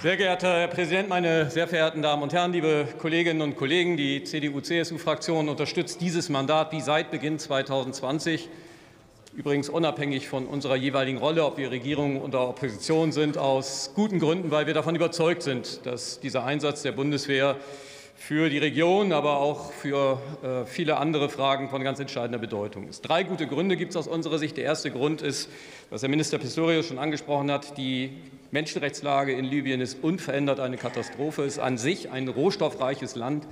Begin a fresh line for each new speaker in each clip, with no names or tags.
Sehr geehrter Herr Präsident, meine sehr verehrten Damen und Herren, liebe Kolleginnen und Kollegen! Die CDU-CSU-Fraktion unterstützt dieses Mandat wie seit Beginn 2020. Übrigens unabhängig von unserer jeweiligen Rolle, ob wir Regierung oder Opposition sind, aus guten Gründen, weil wir davon überzeugt sind, dass dieser Einsatz der Bundeswehr für die Region, aber auch für äh, viele andere Fragen von ganz entscheidender Bedeutung ist. Drei gute Gründe gibt es aus unserer Sicht. Der erste Grund ist, was Herr Minister Pistorius schon angesprochen hat, die Menschenrechtslage in Libyen ist unverändert eine Katastrophe. Es ist an sich ein rohstoffreiches Land.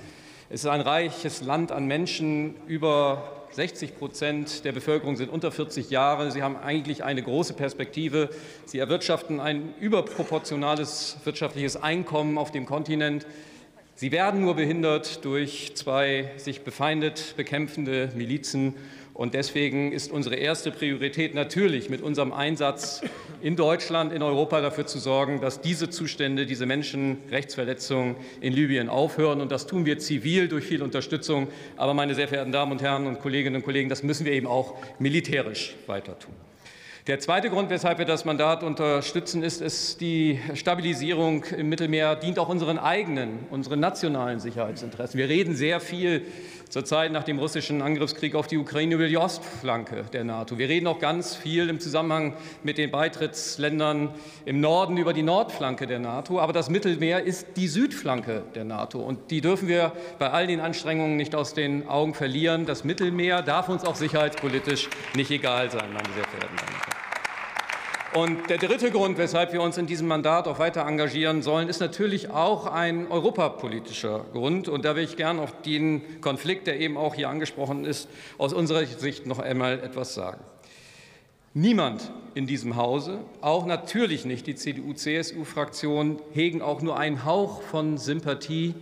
Es ist ein reiches Land an Menschen. Über 60 Prozent der Bevölkerung sind unter 40 Jahre. Sie haben eigentlich eine große Perspektive. Sie erwirtschaften ein überproportionales wirtschaftliches Einkommen auf dem Kontinent. Sie werden nur behindert durch zwei sich befeindet bekämpfende Milizen. Und deswegen ist unsere erste Priorität natürlich mit unserem Einsatz in Deutschland, in Europa dafür zu sorgen, dass diese Zustände, diese Menschenrechtsverletzungen in Libyen aufhören. Und das tun wir zivil durch viel Unterstützung. Aber, meine sehr verehrten Damen und Herren und Kolleginnen und Kollegen, das müssen wir eben auch militärisch weiter tun. Der zweite Grund, weshalb wir das Mandat unterstützen, ist, dass die Stabilisierung im Mittelmeer dient auch unseren eigenen, unseren nationalen Sicherheitsinteressen. Wir reden sehr viel zurzeit nach dem russischen Angriffskrieg auf die Ukraine über die Ostflanke der NATO. Wir reden auch ganz viel im Zusammenhang mit den Beitrittsländern im Norden über die Nordflanke der NATO. Aber das Mittelmeer ist die Südflanke der NATO. Und die dürfen wir bei all den Anstrengungen nicht aus den Augen verlieren. Das Mittelmeer darf uns auch sicherheitspolitisch nicht egal sein, meine sehr verehrten Damen. Und der dritte Grund, weshalb wir uns in diesem Mandat auch weiter engagieren sollen, ist natürlich auch ein europapolitischer Grund. Und da will ich gern auf den Konflikt, der eben auch hier angesprochen ist, aus unserer Sicht noch einmal etwas sagen. Niemand in diesem Hause, auch natürlich nicht die CDU-CSU-Fraktion, hegen auch nur einen Hauch von Sympathie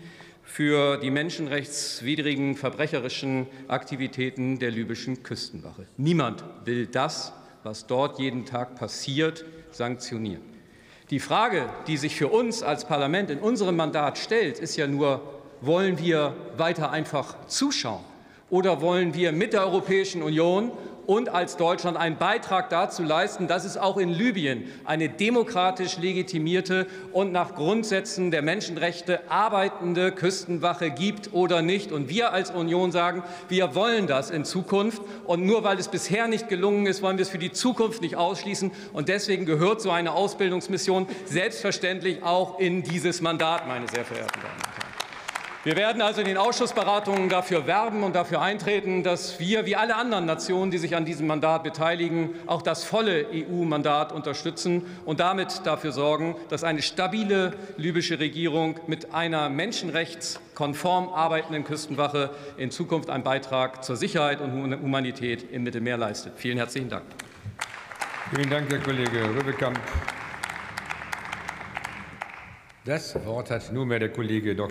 für die menschenrechtswidrigen, verbrecherischen Aktivitäten der libyschen Küstenwache. Niemand will das was dort jeden Tag passiert, sanktionieren. Die Frage, die sich für uns als Parlament in unserem Mandat stellt, ist ja nur, wollen wir weiter einfach zuschauen oder wollen wir mit der Europäischen Union und als Deutschland einen Beitrag dazu leisten, dass es auch in Libyen eine demokratisch legitimierte und nach Grundsätzen der Menschenrechte arbeitende Küstenwache gibt oder nicht. Und wir als Union sagen, wir wollen das in Zukunft. Und nur weil es bisher nicht gelungen ist, wollen wir es für die Zukunft nicht ausschließen. Und deswegen gehört so eine Ausbildungsmission selbstverständlich auch in dieses Mandat, meine sehr verehrten Damen und Herren. Wir werden also in den Ausschussberatungen dafür werben und dafür eintreten, dass wir, wie alle anderen Nationen, die sich an diesem Mandat beteiligen, auch das volle EU-Mandat unterstützen und damit dafür sorgen, dass eine stabile libysche Regierung mit einer menschenrechtskonform arbeitenden Küstenwache in Zukunft einen Beitrag zur Sicherheit und Humanität im Mittelmeer leistet. Vielen herzlichen Dank.
Vielen Dank, Herr Kollege Rübekamp. Das Wort hat nunmehr der Kollege Dr.